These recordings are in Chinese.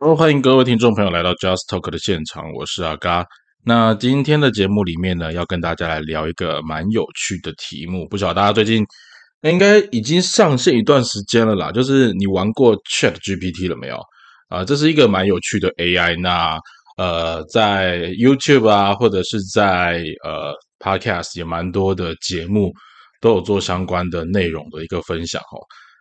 Hello，欢迎各位听众朋友来到 Just Talk 的现场，我是阿嘎。那今天的节目里面呢，要跟大家来聊一个蛮有趣的题目。不晓得大家最近应该已经上线一段时间了啦，就是你玩过 Chat GPT 了没有？啊，这是一个蛮有趣的 AI。那呃，在 YouTube 啊，或者是在呃 Podcast 也蛮多的节目都有做相关的内容的一个分享哦。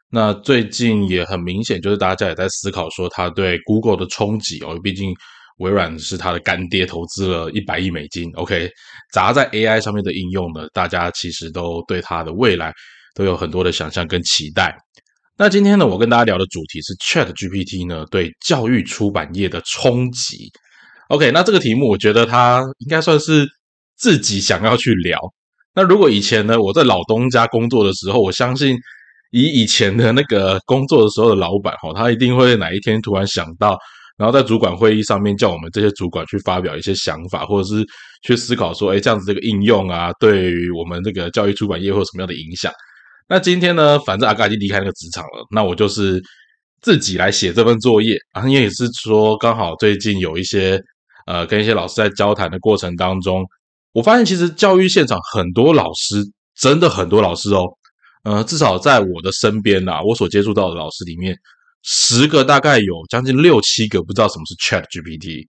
那最近也很明显，就是大家也在思考说，它对 Google 的冲击哦，毕竟微软是它的干爹，投资了一百亿美金。OK，砸在 AI 上面的应用呢，大家其实都对它的未来都有很多的想象跟期待。那今天呢，我跟大家聊的主题是 Chat GPT 呢对教育出版业的冲击。OK，那这个题目我觉得它应该算是自己想要去聊。那如果以前呢，我在老东家工作的时候，我相信。以以前的那个工作的时候的老板哈，他一定会哪一天突然想到，然后在主管会议上面叫我们这些主管去发表一些想法，或者是去思考说，哎，这样子这个应用啊，对于我们这个教育出版业会有什么样的影响？那今天呢，反正阿嘎已经离开那个职场了，那我就是自己来写这份作业啊，因为也是说刚好最近有一些呃跟一些老师在交谈的过程当中，我发现其实教育现场很多老师，真的很多老师哦。呃，至少在我的身边呐，我所接触到的老师里面，十个大概有将近六七个不知道什么是 Chat GPT。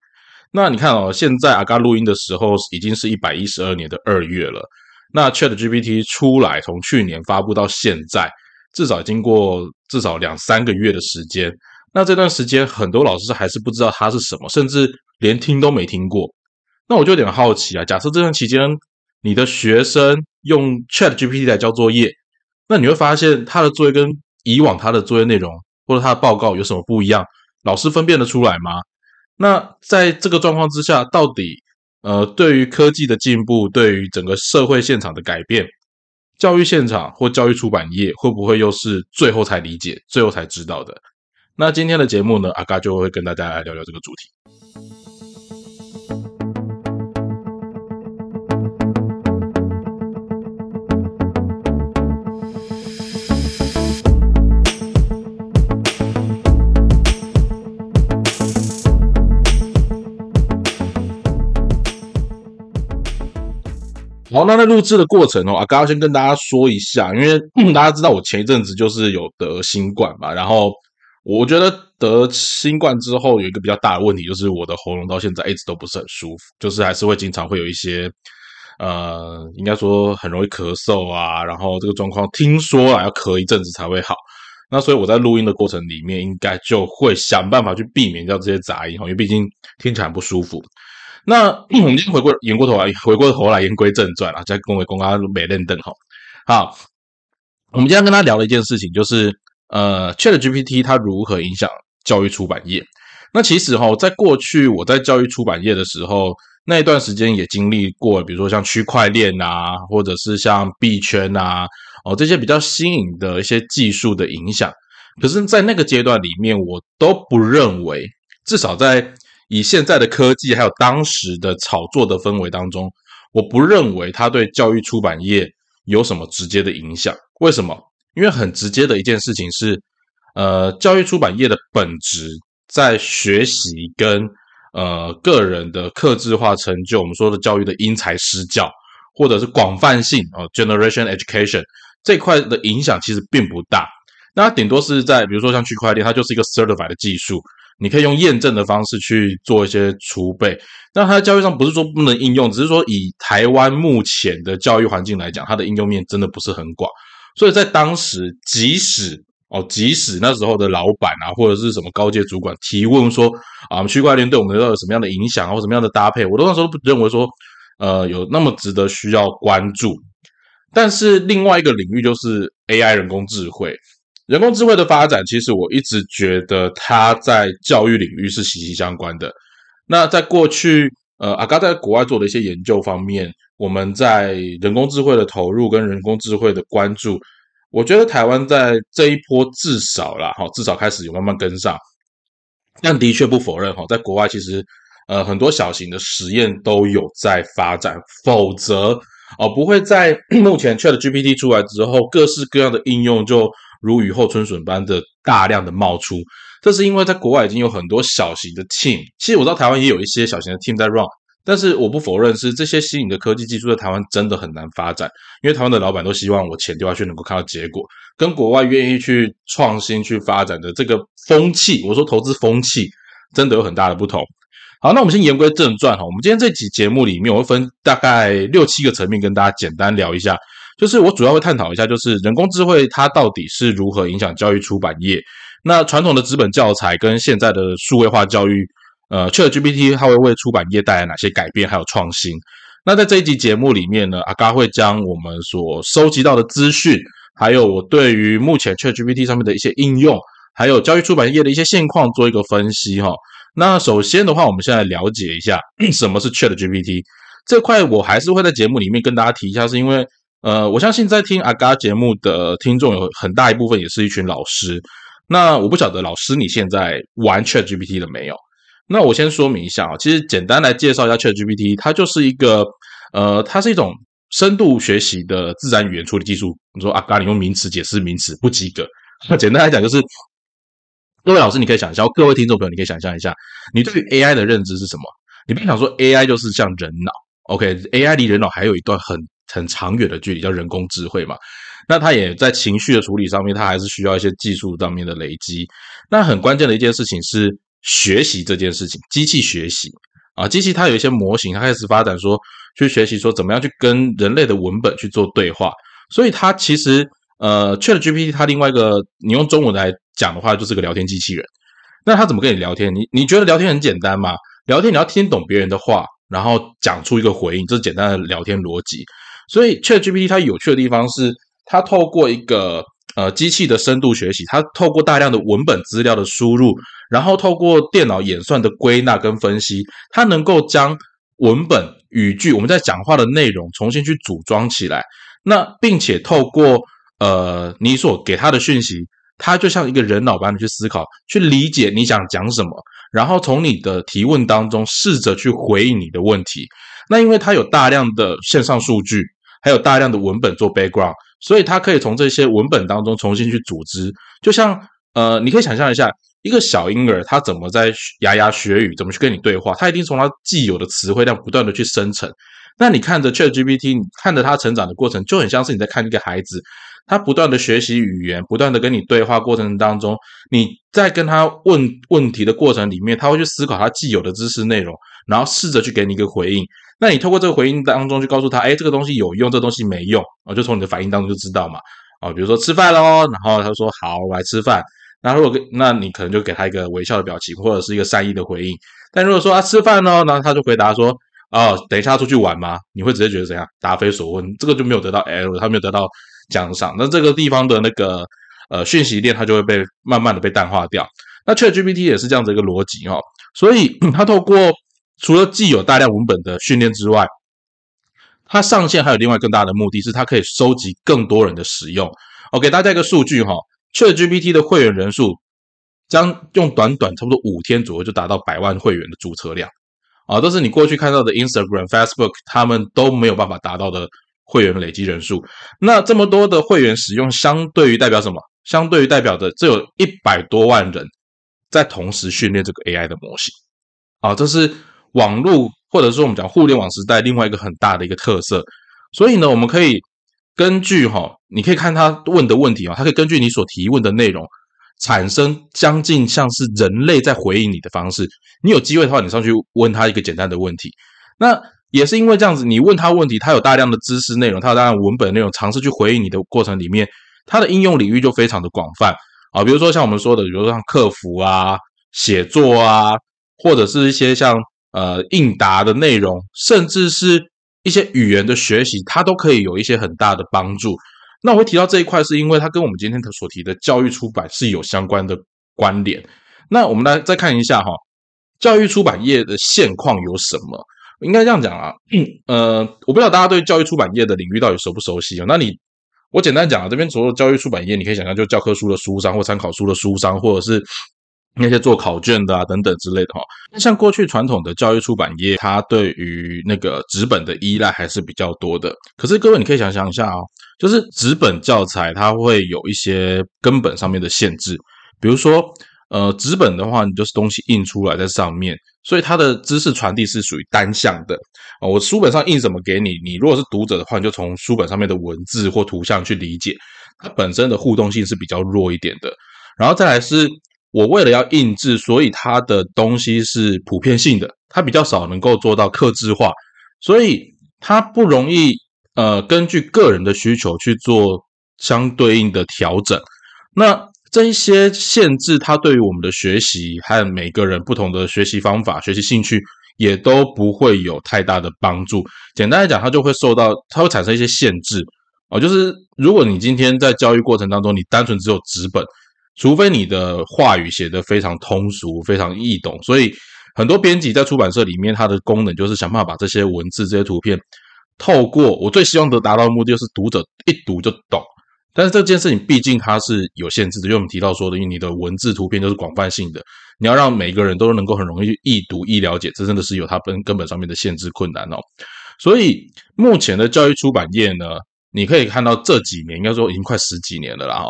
那你看哦，现在阿嘎录音的时候已经是一百一十二年的二月了。那 Chat GPT 出来，从去年发布到现在，至少经过至少两三个月的时间。那这段时间，很多老师还是不知道它是什么，甚至连听都没听过。那我就有点好奇啊，假设这段期间你的学生用 Chat GPT 来交作业。那你会发现他的作业跟以往他的作业内容或者他的报告有什么不一样？老师分辨得出来吗？那在这个状况之下，到底呃，对于科技的进步，对于整个社会现场的改变，教育现场或教育出版业会不会又是最后才理解、最后才知道的？那今天的节目呢，阿嘎就会跟大家来聊聊这个主题。那在录制的过程哦，啊，刚刚先跟大家说一下，因为大家知道我前一阵子就是有得新冠嘛，然后我觉得得新冠之后有一个比较大的问题，就是我的喉咙到现在一直都不是很舒服，就是还是会经常会有一些呃，应该说很容易咳嗽啊，然后这个状况听说啊要咳一阵子才会好，那所以我在录音的过程里面应该就会想办法去避免掉这些杂音哈，因为毕竟听起来不舒服。那 我们今天回过言过头来，回过头来言归正传啊，再恭维公阿美认灯哈。好，我们今天跟他聊了一件事情，就是呃，Chat GPT 它如何影响教育出版业。那其实哈，在过去我在教育出版业的时候，那一段时间也经历过，比如说像区块链啊，或者是像币圈啊，哦这些比较新颖的一些技术的影响。可是，在那个阶段里面，我都不认为，至少在以现在的科技，还有当时的炒作的氛围当中，我不认为它对教育出版业有什么直接的影响。为什么？因为很直接的一件事情是，呃，教育出版业的本质在学习跟呃个人的克制化成就，我们说的教育的因材施教，或者是广泛性啊，generation education 这块的影响其实并不大。那顶多是在比如说像区块链，它就是一个 certified 的技术。你可以用验证的方式去做一些储备，那它在教育上不是说不能应用，只是说以台湾目前的教育环境来讲，它的应用面真的不是很广。所以在当时，即使哦，即使那时候的老板啊，或者是什么高阶主管提问说啊，区块链对我们有什么样的影响，或什么样的搭配，我都那时候不认为说，呃，有那么值得需要关注。但是另外一个领域就是 AI 人工智慧。人工智慧的发展，其实我一直觉得它在教育领域是息息相关的。那在过去，呃，阿嘎在国外做的一些研究方面，我们在人工智慧的投入跟人工智慧的关注，我觉得台湾在这一波至少啦，哈，至少开始有慢慢跟上。但的确不否认哈，在国外其实，呃，很多小型的实验都有在发展，否则哦，不会在 目前 Chat GPT 出来之后，各式各样的应用就。如雨后春笋般的大量的冒出，这是因为在国外已经有很多小型的 team，其实我知道台湾也有一些小型的 team 在 run，但是我不否认是这些新颖的科技技术在台湾真的很难发展，因为台湾的老板都希望我钱丢下去能够看到结果，跟国外愿意去创新去发展的这个风气，我说投资风气真的有很大的不同。好，那我们先言归正传哈，我们今天这期节目里面我会分大概六七个层面跟大家简单聊一下。就是我主要会探讨一下，就是人工智慧它到底是如何影响教育出版业。那传统的纸本教材跟现在的数位化教育，呃，ChatGPT 它会为出版业带来哪些改变还有创新？那在这一集节目里面呢，阿嘎会将我们所收集到的资讯，还有我对于目前 ChatGPT 上面的一些应用，还有教育出版业的一些现况做一个分析哈。那首先的话，我们现在了解一下 什么是 ChatGPT 这块，我还是会在节目里面跟大家提一下，是因为。呃，我相信在听阿嘎节目的听众有很大一部分也是一群老师。那我不晓得老师你现在玩 Chat GPT 了没有？那我先说明一下啊，其实简单来介绍一下 Chat GPT，它就是一个呃，它是一种深度学习的自然语言处理技术。你说阿嘎，你用名词解释名词不及格。那简单来讲就是，各位老师你可以想象，各位听众朋友你可以想象一下，你对于 AI 的认知是什么？你别想说 AI 就是像人脑，OK？AI 离人脑还有一段很。很长远的距离叫人工智慧嘛，那它也在情绪的处理上面，它还是需要一些技术上面的累积。那很关键的一件事情是学习这件事情，机器学习啊，机器它有一些模型，它开始发展说去学习说怎么样去跟人类的文本去做对话。所以它其实呃，Chat GPT 它另外一个你用中文来讲的话，就是个聊天机器人。那它怎么跟你聊天？你你觉得聊天很简单吗？聊天你要听懂别人的话，然后讲出一个回应，这是简单的聊天逻辑。所以，ChatGPT 它有趣的地方是，它透过一个呃机器的深度学习，它透过大量的文本资料的输入，然后透过电脑演算的归纳跟分析，它能够将文本语句我们在讲话的内容重新去组装起来。那并且透过呃你所给它的讯息，它就像一个人脑般的去思考，去理解你想讲什么，然后从你的提问当中试着去回应你的问题。那因为它有大量的线上数据。还有大量的文本做 background，所以它可以从这些文本当中重新去组织。就像呃，你可以想象一下，一个小婴儿他怎么在牙牙学语，怎么去跟你对话？他一定从他既有的词汇量不断的去生成。那你看着 Chat GPT，你看着他成长的过程，就很像是你在看一个孩子，他不断的学习语言，不断的跟你对话过程当中，你在跟他问问题的过程里面，他会去思考他既有的知识内容，然后试着去给你一个回应。那你透过这个回应当中去告诉他，哎，这个东西有用，这个东西没用，啊，就从你的反应当中就知道嘛，啊，比如说吃饭喽，然后他说好，我来吃饭。那如果那你可能就给他一个微笑的表情，或者是一个善意的回应。但如果说他吃饭喽，然后他就回答说，哦，等一下出去玩吗？你会直接觉得怎样？答非所问，这个就没有得到 L，他没有得到奖赏。那这个地方的那个呃讯息链，它就会被慢慢的被淡化掉。那 ChatGPT 也是这样子一个逻辑哦，所以它透过除了既有大量文本的训练之外，它上线还有另外更大的目的是，它可以收集更多人的使用。我给大家一个数据哈，ChatGPT 的会员人数将用短短差不多五天左右就达到百万会员的注册量啊，都是你过去看到的 Instagram、Facebook 他们都没有办法达到的会员累积人数。那这么多的会员使用，相对于代表什么？相对于代表着这有一百多万人在同时训练这个 AI 的模型啊，这是。网络或者说我们讲互联网时代另外一个很大的一个特色，所以呢，我们可以根据哈，你可以看他问的问题啊，他可以根据你所提问的内容，产生将近像是人类在回应你的方式。你有机会的话，你上去问他一个简单的问题，那也是因为这样子，你问他问题，他有大量的知识内容，他有大量文本内容，尝试去回应你的过程里面，它的应用领域就非常的广泛啊。比如说像我们说的，比如说像客服啊、写作啊，或者是一些像。呃，应答的内容，甚至是一些语言的学习，它都可以有一些很大的帮助。那我会提到这一块，是因为它跟我们今天所提的教育出版是有相关的关联。那我们来再看一下哈，教育出版业的现况有什么？应该这样讲啊，呃，我不知道大家对教育出版业的领域到底熟不熟悉啊？那你，我简单讲啊，这边所有教育出版业，你可以想象，就教科书的书商或参考书的书商，或者是。那些做考卷的啊，等等之类的哈。那像过去传统的教育出版业，它对于那个纸本的依赖还是比较多的。可是各位，你可以想象一下啊，就是纸本教材它会有一些根本上面的限制，比如说，呃，纸本的话，你就是东西印出来在上面，所以它的知识传递是属于单向的啊。我书本上印什么给你，你如果是读者的话，你就从书本上面的文字或图像去理解，它本身的互动性是比较弱一点的。然后再来是我为了要印制，所以它的东西是普遍性的，它比较少能够做到克制化，所以它不容易呃根据个人的需求去做相对应的调整。那这一些限制，它对于我们的学习和每个人不同的学习方法、学习兴趣，也都不会有太大的帮助。简单来讲，它就会受到，它会产生一些限制哦。就是如果你今天在教育过程当中，你单纯只有纸本，除非你的话语写得非常通俗、非常易懂，所以很多编辑在出版社里面，它的功能就是想办法把这些文字、这些图片，透过我最希望的达到目的，就是读者一读就懂。但是这件事情毕竟它是有限制的，因为我们提到说的，因为你的文字、图片都是广泛性的，你要让每个人都能够很容易去易读、易了解，这真的是有它本根本上面的限制困难哦。所以目前的教育出版业呢，你可以看到这几年，应该说已经快十几年了啦。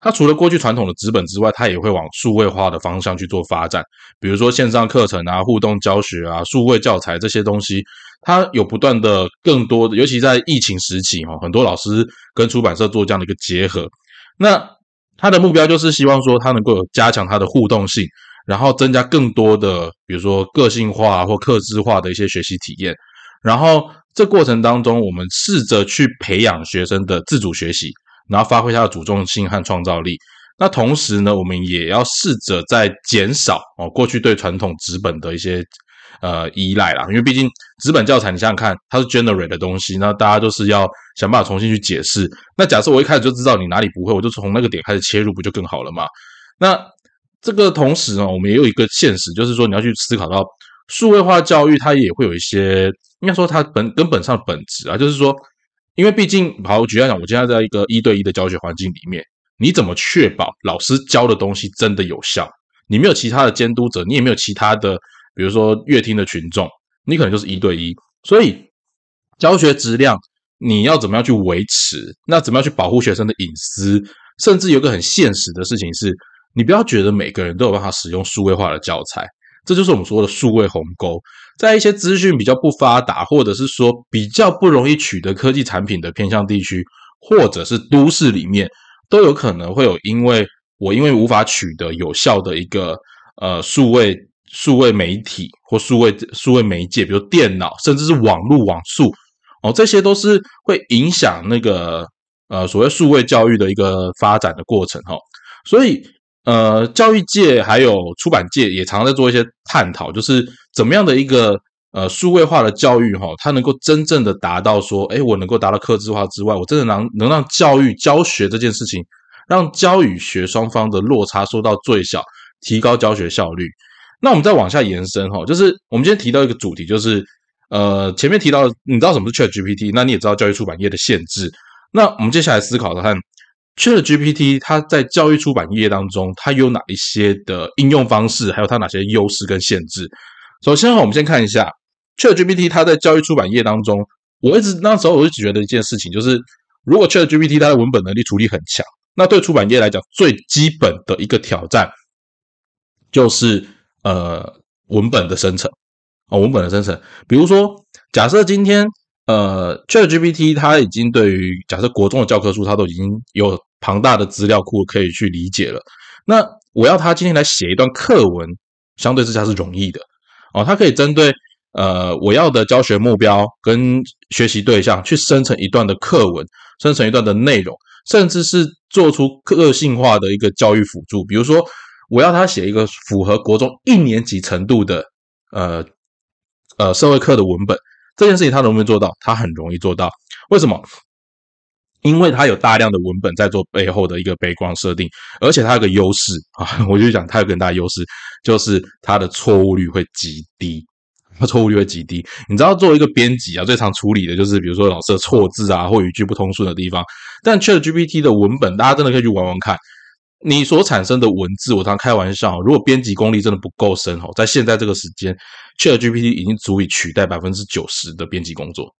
它除了过去传统的纸本之外，它也会往数位化的方向去做发展，比如说线上课程啊、互动教学啊、数位教材这些东西，它有不断的更多的，尤其在疫情时期哈，很多老师跟出版社做这样的一个结合，那它的目标就是希望说它能够加强它的互动性，然后增加更多的，比如说个性化或客制化的一些学习体验，然后这过程当中，我们试着去培养学生的自主学习。然后发挥它的主动性和创造力。那同时呢，我们也要试着在减少哦过去对传统纸本的一些呃依赖啦。因为毕竟纸本教材，你想想看，它是 generate 的东西，那大家都是要想办法重新去解释。那假设我一开始就知道你哪里不会，我就从那个点开始切入，不就更好了吗？那这个同时呢，我们也有一个现实，就是说你要去思考到数位化教育，它也会有一些应该说它本根本上本质啊，就是说。因为毕竟，好，我举例讲，我现在在一个一对一的教学环境里面，你怎么确保老师教的东西真的有效？你没有其他的监督者，你也没有其他的，比如说乐听的群众，你可能就是一对一。所以，教学质量你要怎么样去维持？那怎么样去保护学生的隐私？甚至有个很现实的事情是，你不要觉得每个人都有办法使用数位化的教材。这就是我们说的数位鸿沟，在一些资讯比较不发达，或者是说比较不容易取得科技产品的偏向地区，或者是都市里面，都有可能会有因为我因为无法取得有效的一个呃数位数位媒体或数位数位媒介，比如电脑，甚至是网络网速哦，这些都是会影响那个呃所谓数位教育的一个发展的过程哈，所以。呃，教育界还有出版界也常在做一些探讨，就是怎么样的一个呃数位化的教育哈，它能够真正的达到说，哎，我能够达到克制化之外，我真的能能让教育教学这件事情，让教与学双方的落差缩到最小，提高教学效率。那我们再往下延伸哈，就是我们今天提到一个主题，就是呃前面提到，你知道什么是 Chat GPT，那你也知道教育出版业的限制。那我们接下来思考的看。Chat GPT 它在教育出版业当中，它有哪一些的应用方式，还有它哪些优势跟限制？首先，我们先看一下 Chat GPT 它在教育出版业当中，我一直那时候我就觉得一件事情，就是如果 Chat GPT 它的文本能力处理很强，那对出版业来讲，最基本的一个挑战就是呃文本的生成啊，文本的生成，比如说假设今天。呃，ChatGPT 它已经对于假设国中的教科书，它都已经有庞大的资料库可以去理解了。那我要它今天来写一段课文，相对之下是容易的哦。它可以针对呃我要的教学目标跟学习对象去生成一段的课文，生成一段的内容，甚至是做出个性化的一个教育辅助。比如说，我要他写一个符合国中一年级程度的呃呃社会课的文本。这件事情他能不能做到？他很容易做到。为什么？因为他有大量的文本在做背后的一个背光设定，而且他有个优势啊，我就讲他有个很大优势，就是他的错误率会极低。他错误率会极低。你知道，作为一个编辑啊，最常处理的就是比如说老师的错字啊，或语句不通顺的地方。但 ChatGPT 的文本，大家真的可以去玩玩看。你所产生的文字，我常开玩笑，如果编辑功力真的不够深哦，在现在这个时间，ChatGPT 已经足以取代百分之九十的编辑工作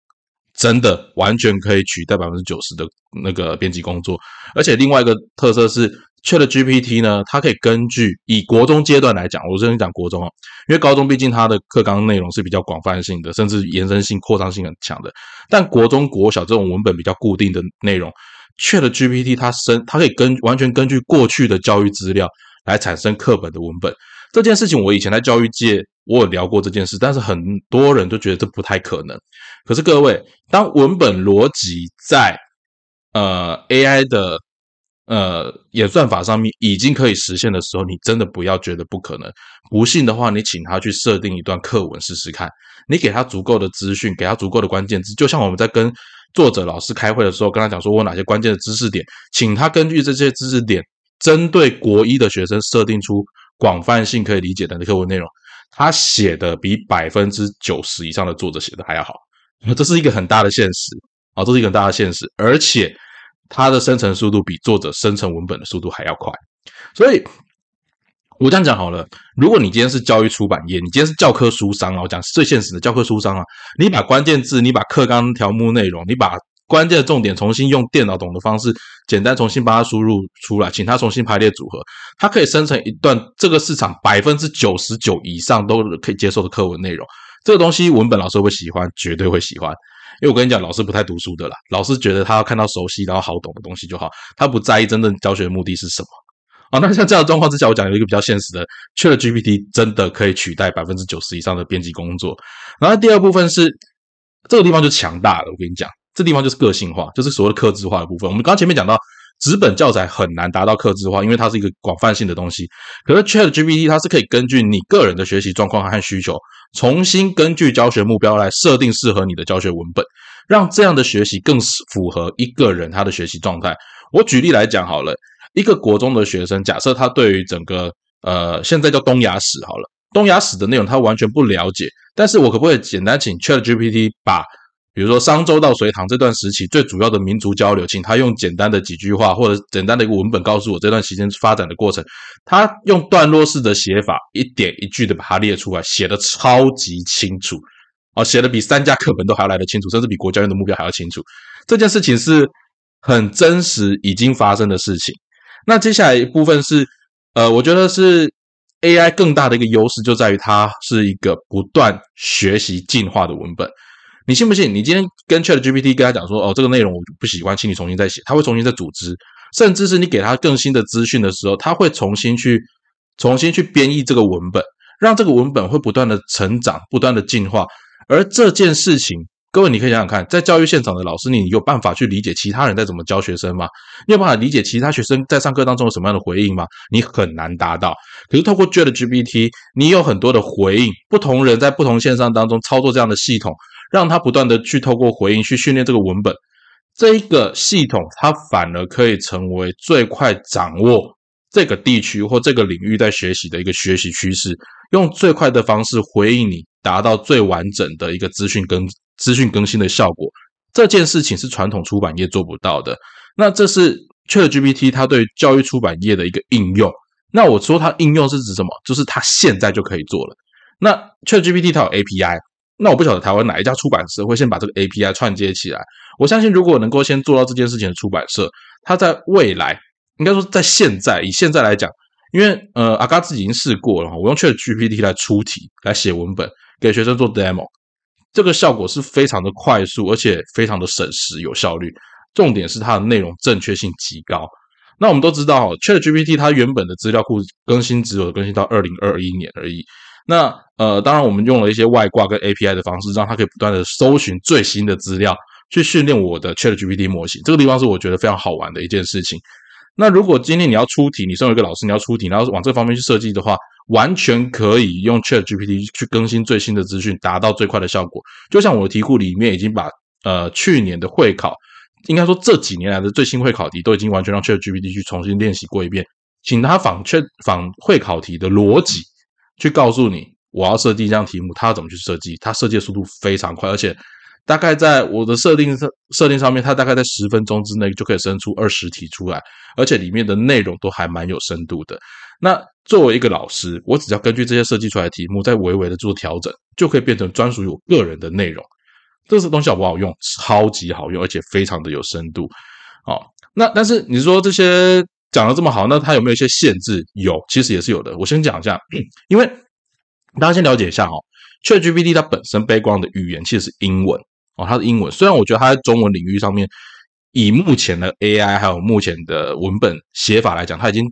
真的完全可以取代百分之九十的那个编辑工作。而且另外一个特色是，Chat GPT 呢，它可以根据以国中阶段来讲，我先讲国中哦，因为高中毕竟它的课纲内容是比较广泛性的，甚至延伸性、扩张性很强的。但国中、国小这种文本比较固定的内容，Chat GPT 它生它可以根完全根据过去的教育资料来产生课本的文本。这件事情我以前在教育界我有聊过这件事，但是很多人都觉得这不太可能。可是各位，当文本逻辑在呃 AI 的呃演算法上面已经可以实现的时候，你真的不要觉得不可能。不信的话，你请他去设定一段课文试试看。你给他足够的资讯，给他足够的关键字，就像我们在跟作者老师开会的时候，跟他讲说我哪些关键的知识点，请他根据这些知识点，针对国一的学生设定出。广泛性可以理解的课文内容，他写的比百分之九十以上的作者写的还要好，这是一个很大的现实。啊，这是一个很大的现实，而且它的生成速度比作者生成文本的速度还要快，所以我这样讲好了，如果你今天是教育出版业，你今天是教科书商啊，我讲最现实的教科书商啊，你把关键字，你把课纲条目内容，你把关键的重点重新用电脑懂的方式，简单重新把它输入出来，请它重新排列组合，它可以生成一段这个市场百分之九十九以上都可以接受的课文内容。这个东西文本老师会喜欢，绝对会喜欢。因为我跟你讲，老师不太读书的啦，老师觉得他要看到熟悉然后好懂的东西就好，他不在意真正教学的目的是什么啊。那像这样的状况之下，我讲有一个比较现实的，Chat GPT 真的可以取代百分之九十以上的编辑工作。然后第二部分是这个地方就强大了，我跟你讲。这地方就是个性化，就是所谓的克制化的部分。我们刚前面讲到，纸本教材很难达到克制化，因为它是一个广泛性的东西。可是 Chat GPT 它是可以根据你个人的学习状况和需求，重新根据教学目标来设定适合你的教学文本，让这样的学习更符合一个人他的学习状态。我举例来讲好了，一个国中的学生，假设他对于整个呃现在叫东亚史好了，东亚史的内容他完全不了解，但是我可不可以简单请 Chat GPT 把比如说商周到隋唐这段时期最主要的民族交流，请他用简单的几句话或者简单的一个文本告诉我这段时间发展的过程。他用段落式的写法，一点一句的把它列出来，写的超级清楚，哦，写的比三家课本都还要来得清楚，甚至比国家院的目标还要清楚。这件事情是很真实已经发生的事情。那接下来一部分是，呃，我觉得是 AI 更大的一个优势就在于它是一个不断学习进化的文本。你信不信？你今天跟 Chat GPT 跟他讲说，哦，这个内容我不喜欢，请你重新再写，他会重新再组织，甚至是你给他更新的资讯的时候，他会重新去重新去编译这个文本，让这个文本会不断的成长，不断的进化。而这件事情，各位你可以想想看，在教育现场的老师，你有办法去理解其他人在怎么教学生吗？你有办法理解其他学生在上课当中有什么样的回应吗？你很难达到。可是透过 Chat GPT，你有很多的回应，不同人在不同线上当中操作这样的系统。让他不断的去透过回应去训练这个文本，这一个系统，它反而可以成为最快掌握这个地区或这个领域在学习的一个学习趋势，用最快的方式回应你，达到最完整的一个资讯更资讯更新的效果。这件事情是传统出版业做不到的。那这是 ChatGPT 它对教育出版业的一个应用。那我说它应用是指什么？就是它现在就可以做了。那 ChatGPT 它有 API。那我不晓得台湾哪一家出版社会先把这个 API 串接起来。我相信，如果能够先做到这件事情的出版社，它在未来，应该说在现在，以现在来讲，因为呃，阿嘎自己已经试过了，我用 Chat GPT 来出题、来写文本，给学生做 demo，这个效果是非常的快速，而且非常的省时、有效率。重点是它的内容正确性极高。那我们都知道，Chat GPT 它原本的资料库更新只有更新到二零二一年而已。那呃，当然，我们用了一些外挂跟 API 的方式，让它可以不断的搜寻最新的资料，去训练我的 ChatGPT 模型。这个地方是我觉得非常好玩的一件事情。那如果今天你要出题，你身为一个老师，你要出题，然后往这方面去设计的话，完全可以用 ChatGPT 去更新最新的资讯，达到最快的效果。就像我的题库里面已经把呃去年的会考，应该说这几年来的最新会考题，都已经完全让 ChatGPT 去重新练习过一遍，请他仿确仿会考题的逻辑。去告诉你，我要设计这样题目，他要怎么去设计？他设计的速度非常快，而且大概在我的设定设设定上面，它大概在十分钟之内就可以生出二十题出来，而且里面的内容都还蛮有深度的。那作为一个老师，我只要根据这些设计出来的题目，再微微的做调整，就可以变成专属于我个人的内容。这个东西好不好用？超级好用，而且非常的有深度。哦，那但是你说这些讲的这么好，那它有没有一些限制？有，其实也是有的。我先讲一下，因为大家先了解一下哈，ChatGPT 它本身背光的语言其实是英文哦，它是英文。虽然我觉得它在中文领域上面，以目前的 AI 还有目前的文本写法来讲，它已经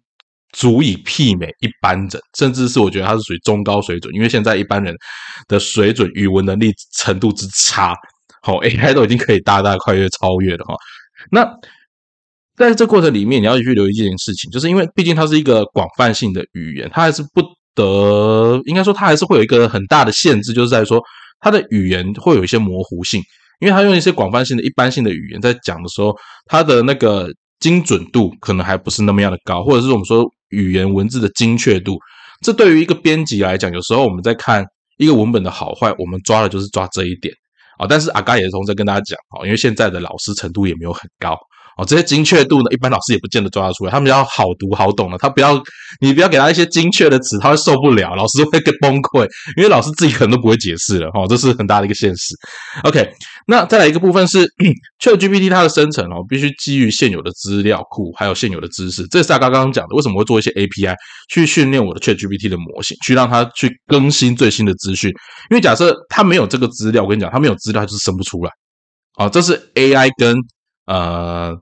足以媲美一般人，甚至是我觉得它是属于中高水准。因为现在一般人的水准语文能力程度之差，好 AI 都已经可以大大快越超越了哈。那在这过程里面，你要去留意一件事情，就是因为毕竟它是一个广泛性的语言，它还是不得，应该说它还是会有一个很大的限制，就是在说它的语言会有一些模糊性，因为它用一些广泛性的一般性的语言在讲的时候，它的那个精准度可能还不是那么样的高，或者是我们说语言文字的精确度，这对于一个编辑来讲，有时候我们在看一个文本的好坏，我们抓的就是抓这一点啊。但是阿嘎也是同时跟大家讲啊，因为现在的老师程度也没有很高。哦，这些精确度呢，一般老师也不见得抓得出来。他们要好读好懂的，他不要你不要给他一些精确的词，他会受不了，老师会更崩溃，因为老师自己可能都不会解释了。哈，这是很大的一个现实。OK，那再来一个部分是 ChatGPT 它的生成哦，必须基于现有的资料库，还有现有的知识。这是大刚刚讲的，为什么会做一些 API 去训练我的 ChatGPT 的模型，去让它去更新最新的资讯。因为假设它没有这个资料，我跟你讲，它没有资料，它就是生不出来。哦，这是 AI 跟呃。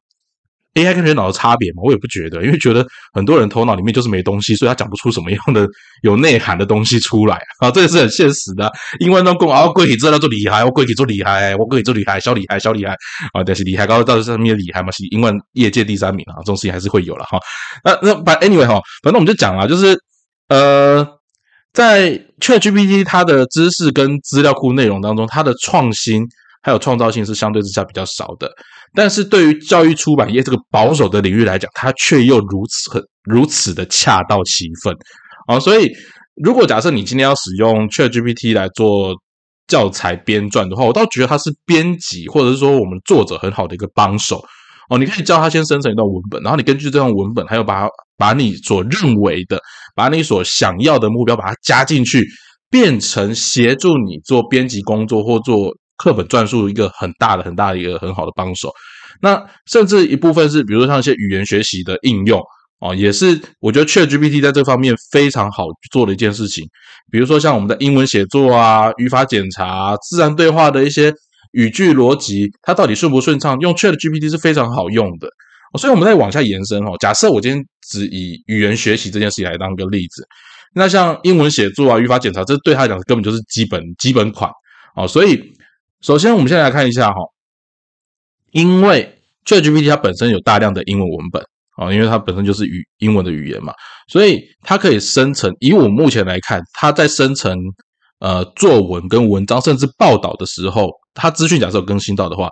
AI 跟人脑的差别嘛，我也不觉得，因为觉得很多人头脑里面就是没东西，所以他讲不出什么样的有内涵的东西出来啊，这也是很现实的。英文中讲啊，贵体资料做厉害，我贵体做厉害，我贵体做厉害，小厉害，小厉害啊，但是厉害高到上面厉害嘛，是英文业界第三名啊，这种事情还是会有了哈。那那反 anyway 哈，反正我们就讲啊，就是呃，在 ChatGPT 它的知识跟资料库内容当中，它的创新还有创造性是相对之下比较少的。但是对于教育出版业这个保守的领域来讲，它却又如此很如此的恰到其分啊！所以，如果假设你今天要使用 ChatGPT 来做教材编撰的话，我倒觉得它是编辑或者是说我们作者很好的一个帮手哦。你可以叫他先生成一段文本，然后你根据这段文本，还有把把你所认为的、把你所想要的目标把它加进去，变成协助你做编辑工作或做。课本撰述一个很大的、很大的一个很好的帮手，那甚至一部分是，比如说像一些语言学习的应用哦，也是我觉得 ChatGPT 在这方面非常好做的一件事情。比如说像我们的英文写作啊、语法检查、自然对话的一些语句逻辑，它到底顺不顺畅，用 ChatGPT 是非常好用的。所以，我们再往下延伸哦，假设我今天只以语言学习这件事情来当一个例子，那像英文写作啊、语法检查，这对他来讲根本就是基本基本款哦，所以。首先，我们先来看一下哈，因为 ChatGPT 它本身有大量的英文文本啊，因为它本身就是语英文的语言嘛，所以它可以生成。以我目前来看，它在生成呃作文跟文章，甚至报道的时候，它资讯假设更新到的话，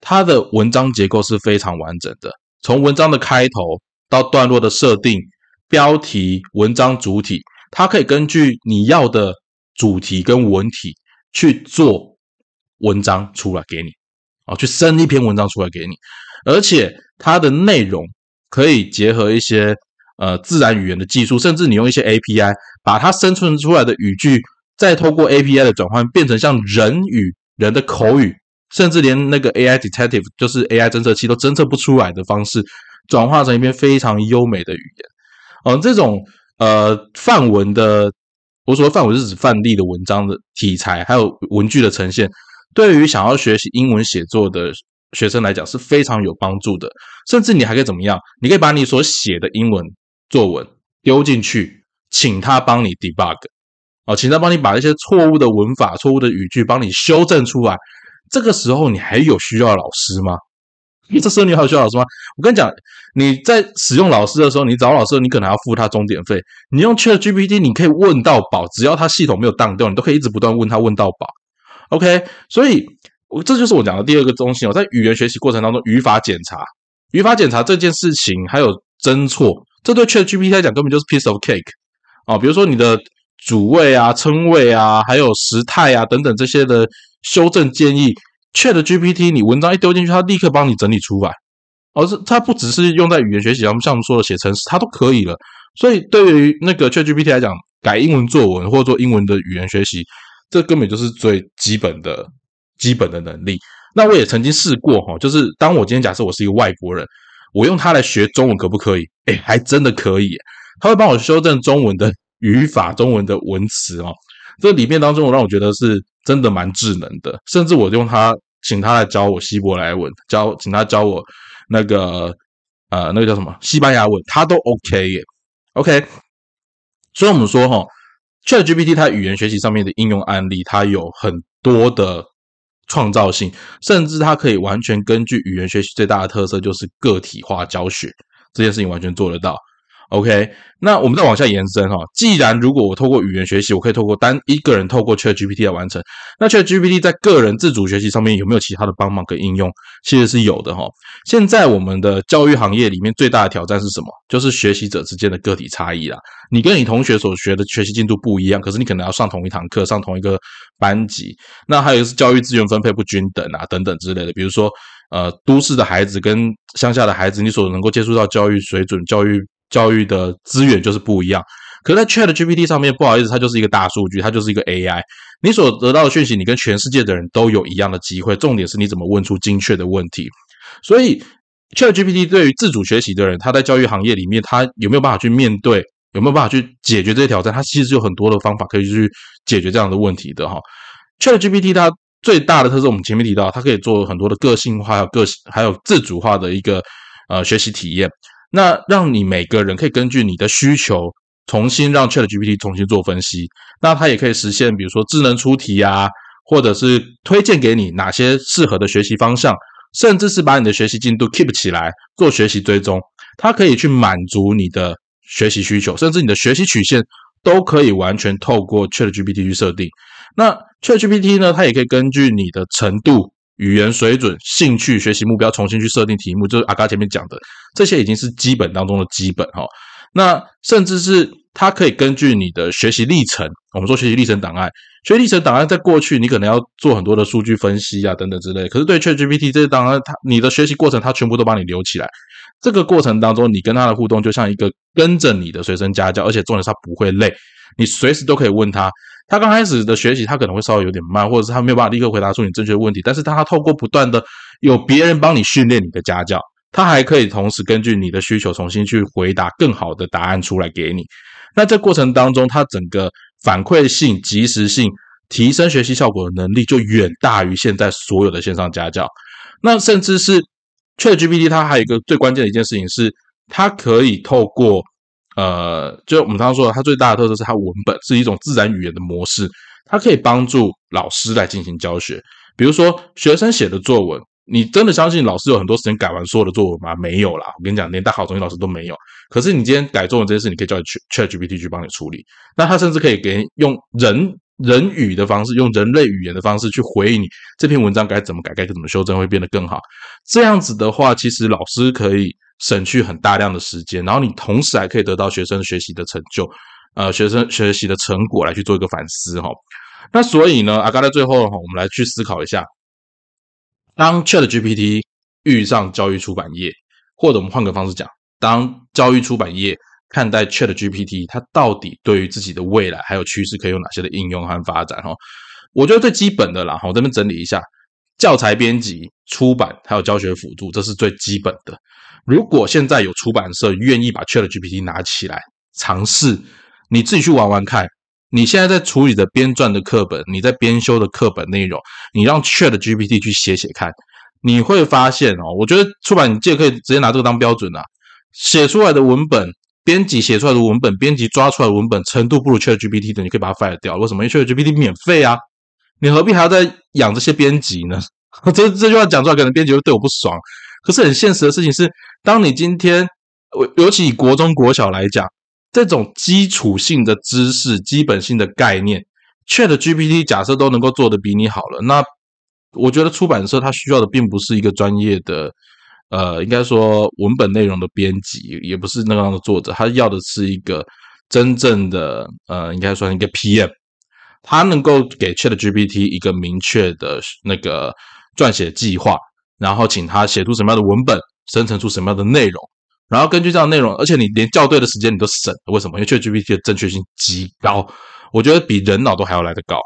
它的文章结构是非常完整的。从文章的开头到段落的设定、标题、文章主体，它可以根据你要的主题跟文体去做。文章出来给你，啊，去生一篇文章出来给你，而且它的内容可以结合一些呃自然语言的技术，甚至你用一些 API 把它生成出来的语句，再透过 API 的转换变成像人语、人的口语，甚至连那个 AI detective 就是 AI 侦测器都侦测不出来的方式，转化成一篇非常优美的语言。嗯，这种呃范文的，我所谓范文是指范例的文章的题材，还有文句的呈现。对于想要学习英文写作的学生来讲是非常有帮助的，甚至你还可以怎么样？你可以把你所写的英文作文丢进去，请他帮你 debug，哦，请他帮你把一些错误的文法、错误的语句帮你修正出来。这个时候你还有需要老师吗？这时候你还有需要老师吗？我跟你讲，你在使用老师的时候，你找老师，你可能要付他钟点费。你用 Chat GPT，你可以问到饱，只要他系统没有当掉，你都可以一直不断问他问到饱。OK，所以我这就是我讲的第二个中心哦，在语言学习过程当中，语法检查、语法检查这件事情，还有侦错，这对 ChatGPT 来讲根本就是 piece of cake 啊。比如说你的主谓啊、称谓啊，还有时态啊等等这些的修正建议，ChatGPT 你文章一丢进去，它立刻帮你整理出来。而是它不只是用在语言学习，像我们说的写程式，它都可以了。所以对于那个 ChatGPT 来讲，改英文作文或者做英文的语言学习。这根本就是最基本的基本的能力。那我也曾经试过哈，就是当我今天假设我是一个外国人，我用它来学中文可不可以？哎，还真的可以，它会帮我修正中文的 语法、中文的文词哦。这里面当中，让我觉得是真的蛮智能的，甚至我用它请他来教我希伯来文，教请他教我那个呃那个叫什么西班牙文，他都 OK 耶，OK。所以我们说哈，ChatGPT 它语言学习上面的应用案例，它有很多的创造性，甚至它可以完全根据语言学习最大的特色就是个体化教学，这件事情完全做得到。OK，那我们再往下延伸哈。既然如果我透过语言学习，我可以透过单一个人透过 ChatGPT 来完成，那 ChatGPT 在个人自主学习上面有没有其他的帮忙跟应用？其实是有的哈。现在我们的教育行业里面最大的挑战是什么？就是学习者之间的个体差异啦。你跟你同学所学的学习进度不一样，可是你可能要上同一堂课，上同一个班级。那还有是教育资源分配不均等啊，等等之类的。比如说，呃，都市的孩子跟乡下的孩子，你所能够接触到教育水准、教育。教育的资源就是不一样，可在 Chat GPT 上面，不好意思，它就是一个大数据，它就是一个 AI。你所得到的讯息，你跟全世界的人都有一样的机会。重点是你怎么问出精确的问题。所以 Chat GPT 对于自主学习的人，他在教育行业里面，他有没有办法去面对，有没有办法去解决这些挑战？他其实有很多的方法可以去解决这样的问题的哈。Chat GPT 它最大的特色，我们前面提到，它可以做很多的个性化、个性还有自主化的一个呃学习体验。那让你每个人可以根据你的需求，重新让 Chat GPT 重新做分析。那它也可以实现，比如说智能出题啊，或者是推荐给你哪些适合的学习方向，甚至是把你的学习进度 keep 起来做学习追踪。它可以去满足你的学习需求，甚至你的学习曲线都可以完全透过 Chat GPT 去设定。那 Chat GPT 呢，它也可以根据你的程度。语言水准、兴趣、学习目标，重新去设定题目，就是阿嘎前面讲的，这些已经是基本当中的基本哈。那甚至是它可以根据你的学习历程，我们说学习历程档案，学习历程档案在过去你可能要做很多的数据分析啊等等之类，可是对 ChatGPT 这些档案，它你的学习过程它全部都帮你留起来。这个过程当中，你跟它的互动就像一个跟着你的随身家教，而且重点是它不会累，你随时都可以问他。他刚开始的学习，他可能会稍微有点慢，或者是他没有办法立刻回答出你正确的问题。但是，他透过不断的有别人帮你训练你的家教，他还可以同时根据你的需求重新去回答更好的答案出来给你。那这过程当中，他整个反馈性、及时性、提升学习效果的能力，就远大于现在所有的线上家教。那甚至是 ChatGPT，它还有一个最关键的一件事情是，它可以透过。呃，就我们刚刚说的，它最大的特色是它文本是一种自然语言的模式，它可以帮助老师来进行教学。比如说学生写的作文，你真的相信老师有很多时间改完所有的作文吗？没有啦，我跟你讲，连大好中心老师都没有。可是你今天改作文这件事，你可以叫 Chat GPT 去帮你处理。那他甚至可以给用人人语的方式，用人类语言的方式去回应你这篇文章该怎么改，该怎么修正会变得更好。这样子的话，其实老师可以。省去很大量的时间，然后你同时还可以得到学生学习的成就，呃，学生学习的成果来去做一个反思哈。那所以呢，阿嘎在最后哈，我们来去思考一下，当 Chat GPT 遇上教育出版业，或者我们换个方式讲，当教育出版业看待 Chat GPT，它到底对于自己的未来还有趋势可以有哪些的应用和发展哈？我觉得最基本的啦，我这边整理一下，教材编辑、出版还有教学辅助，这是最基本的。如果现在有出版社愿意把 Chat GPT 拿起来尝试，你自己去玩玩看。你现在在处理的编撰的课本，你在编修的课本内容，你让 Chat GPT 去写写看，你会发现哦，我觉得出版界可以直接拿这个当标准啊。写出来的文本，编辑写出来的文本，编辑抓出来的文本程度不如 Chat GPT 的，你可以把它 fire 掉。为什么？因为 Chat GPT 免费啊，你何必还要再养这些编辑呢？这这句话讲出来，可能编辑会对我不爽。可是很现实的事情是，当你今天，尤其以国中国小来讲，这种基础性的知识、基本性的概念，Chat GPT 假设都能够做得比你好了，那我觉得出版社它需要的并不是一个专业的，呃，应该说文本内容的编辑，也不是那样的作者，他要的是一个真正的，呃，应该算一个 PM，他能够给 Chat GPT 一个明确的那个撰写计划。然后请他写出什么样的文本，生成出什么样的内容，然后根据这样内容，而且你连校对的时间你都省，为什么？因为 ChatGPT 的正确性极高，我觉得比人脑都还要来得高。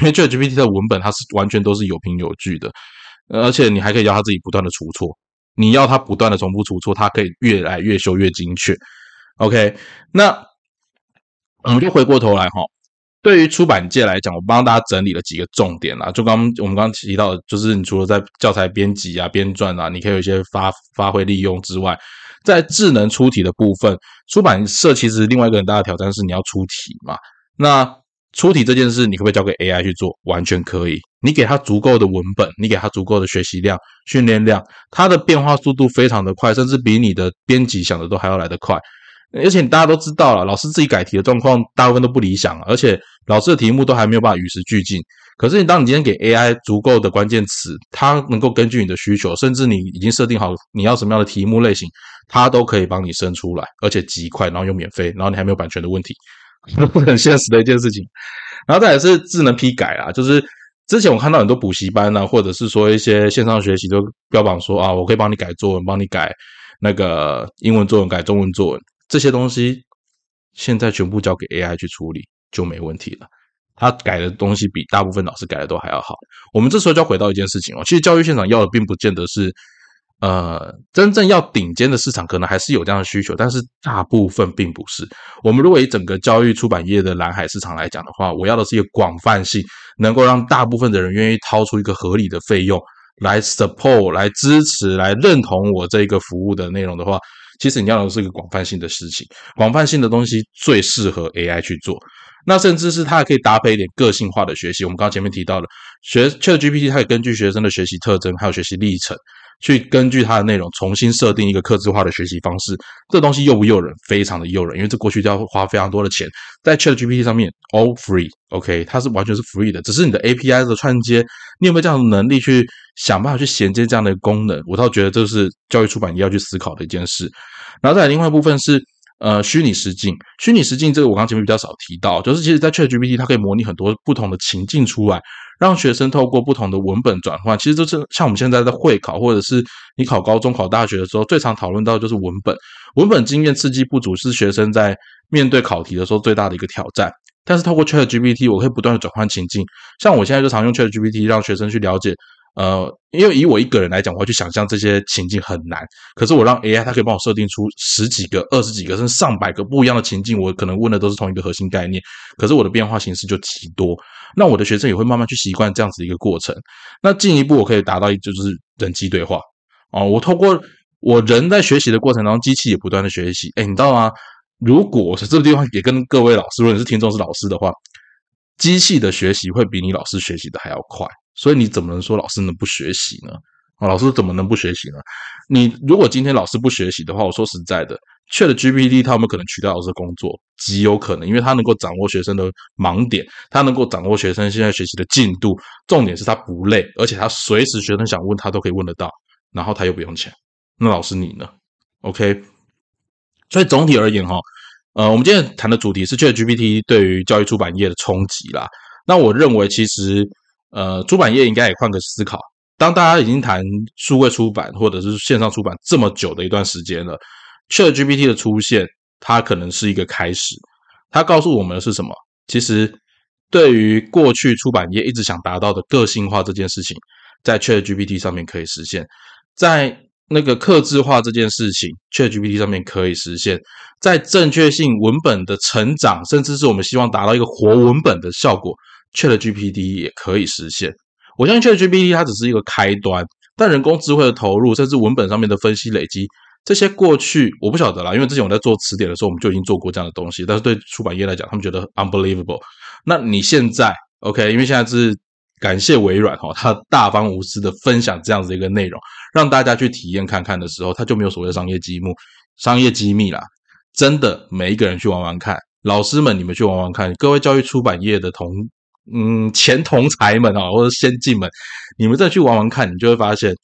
因为 ChatGPT 的文本它是完全都是有凭有据的，而且你还可以要它自己不断的出错，你要它不断的重复出错，它可以越来越修越精确。OK，那我们就回过头来哈，对于出版界来讲，我帮大家整理了几个重点啦，就刚我们刚刚提到的，就是你除了在教材编辑啊、编撰啊，你可以有一些发发挥利用之外，在智能出题的部分，出版社其实另外一个很大的挑战是你要出题嘛，那。出题这件事，你可不可以交给 AI 去做？完全可以。你给他足够的文本，你给他足够的学习量、训练量，它的变化速度非常的快，甚至比你的编辑想的都还要来得快。而且大家都知道了，老师自己改题的状况大部分都不理想，而且老师的题目都还没有办法与时俱进。可是你当你今天给 AI 足够的关键词，它能够根据你的需求，甚至你已经设定好你要什么样的题目类型，它都可以帮你生出来，而且极快，然后又免费，然后你还没有版权的问题。很现实的一件事情，然后再来是智能批改啦，就是之前我看到很多补习班呢，或者是说一些线上学习都标榜说啊，我可以帮你改作文，帮你改那个英文作文，改中文作文，这些东西现在全部交给 AI 去处理就没问题了。他改的东西比大部分老师改的都还要好。我们这时候就要回到一件事情哦，其实教育现场要的并不见得是。呃，真正要顶尖的市场，可能还是有这样的需求，但是大部分并不是。我们如果以整个教育出版业的蓝海市场来讲的话，我要的是一个广泛性，能够让大部分的人愿意掏出一个合理的费用来 support、来支持、来认同我这个服务的内容的话，其实你要的是一个广泛性的事情。广泛性的东西最适合 AI 去做，那甚至是它还可以搭配一点个性化的学习。我们刚刚前面提到的，学 ChatGPT，它也根据学生的学习特征还有学习历程。去根据它的内容重新设定一个克制化的学习方式，这东西诱不诱人？非常的诱人，因为这过去就要花非常多的钱，在 Chat GPT 上面 all free，OK，它是完全是 free 的，只是你的 API 的串接，你有没有这样的能力去想办法去衔接这样的功能？我倒觉得这是教育出版业要去思考的一件事。然后再来另外一部分是呃虚拟实境，虚拟实境这个我刚前面比较少提到，就是其实在 Chat GPT 它可以模拟很多不同的情境出来。让学生透过不同的文本转换，其实就是像我们现在在会考，或者是你考高中、考大学的时候，最常讨论到就是文本。文本经验刺激不足是学生在面对考题的时候最大的一个挑战。但是透过 Chat GPT，我可以不断的转换情境。像我现在就常用 Chat GPT 让学生去了解。呃，因为以我一个人来讲，我要去想象这些情境很难。可是我让 AI，它可以帮我设定出十几个、二十几个，甚至上百个不一样的情境。我可能问的都是同一个核心概念，可是我的变化形式就极多。那我的学生也会慢慢去习惯这样子一个过程。那进一步，我可以达到就是人机对话哦。我透过我人在学习的过程当中，机器也不断的学习。哎，你知道吗？如果是这个地方也跟各位老师，如果你是听众是老师的话，机器的学习会比你老师学习的还要快。所以你怎么能说老师能不学习呢？啊，老师怎么能不学习呢？你如果今天老师不学习的话，我说实在的，Chat GPT 他有没有可能取代老师的工作？极有可能，因为他能够掌握学生的盲点，他能够掌握学生现在学习的进度。重点是他不累，而且他随时学生想问他都可以问得到，然后他又不用钱。那老师你呢？OK？所以总体而言哈，呃，我们今天谈的主题是 Chat GPT 对于教育出版业的冲击啦。那我认为其实。呃，出版业应该也换个思考。当大家已经谈数位出版或者是线上出版这么久的一段时间了，ChatGPT 的出现，它可能是一个开始。它告诉我们的是什么？其实，对于过去出版业一直想达到的个性化这件事情，在 ChatGPT 上面可以实现；在那个刻字化这件事情，ChatGPT 上面可以实现；在正确性文本的成长，甚至是我们希望达到一个活文本的效果。Chat GPT 也可以实现。我相信 Chat GPT 它只是一个开端，但人工智慧的投入，甚至文本上面的分析累积，这些过去我不晓得啦。因为之前我在做词典的时候，我们就已经做过这样的东西。但是对出版业来讲，他们觉得 unbelievable。那你现在 OK？因为现在是感谢微软哈，它大方无私的分享这样子一个内容，让大家去体验看看的时候，它就没有所谓的商业机密、商业机密啦。真的，每一个人去玩玩看，老师们你们去玩玩看，各位教育出版业的同。嗯，前同才们啊，或者先进们，你们再去玩玩看，你就会发现，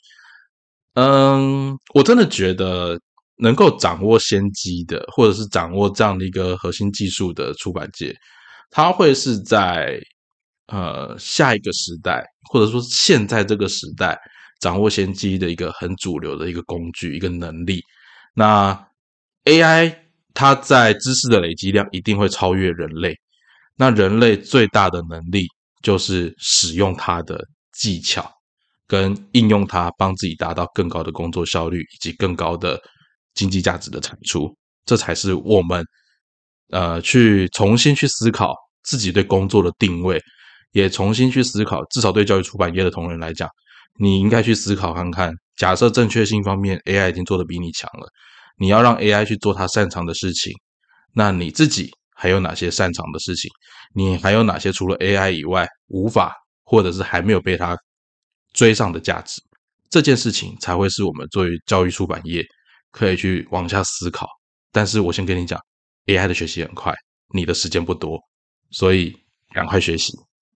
嗯，我真的觉得能够掌握先机的，或者是掌握这样的一个核心技术的出版界，它会是在呃下一个时代，或者说现在这个时代掌握先机的一个很主流的一个工具、一个能力。那 AI 它在知识的累积量一定会超越人类。那人类最大的能力就是使用它的技巧，跟应用它，帮自己达到更高的工作效率以及更高的经济价值的产出。这才是我们呃去重新去思考自己对工作的定位，也重新去思考，至少对教育出版业的同仁来讲，你应该去思考看看。假设正确性方面，AI 已经做得比你强了，你要让 AI 去做它擅长的事情，那你自己还有哪些擅长的事情？你还有哪些除了 AI 以外无法或者是还没有被它追上的价值？这件事情才会是我们作为教育出版业可以去往下思考。但是我先跟你讲，AI 的学习很快，你的时间不多，所以赶快学习，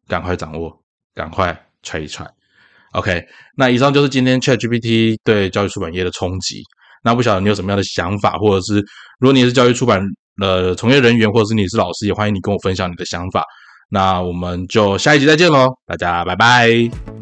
赶快掌握，赶快揣一揣。OK，那以上就是今天 ChatGPT 对教育出版业的冲击。那不晓得你有什么样的想法，或者是如果你是教育出版那从业人员，或者是你是老师，也欢迎你跟我分享你的想法。那我们就下一集再见喽，大家拜拜。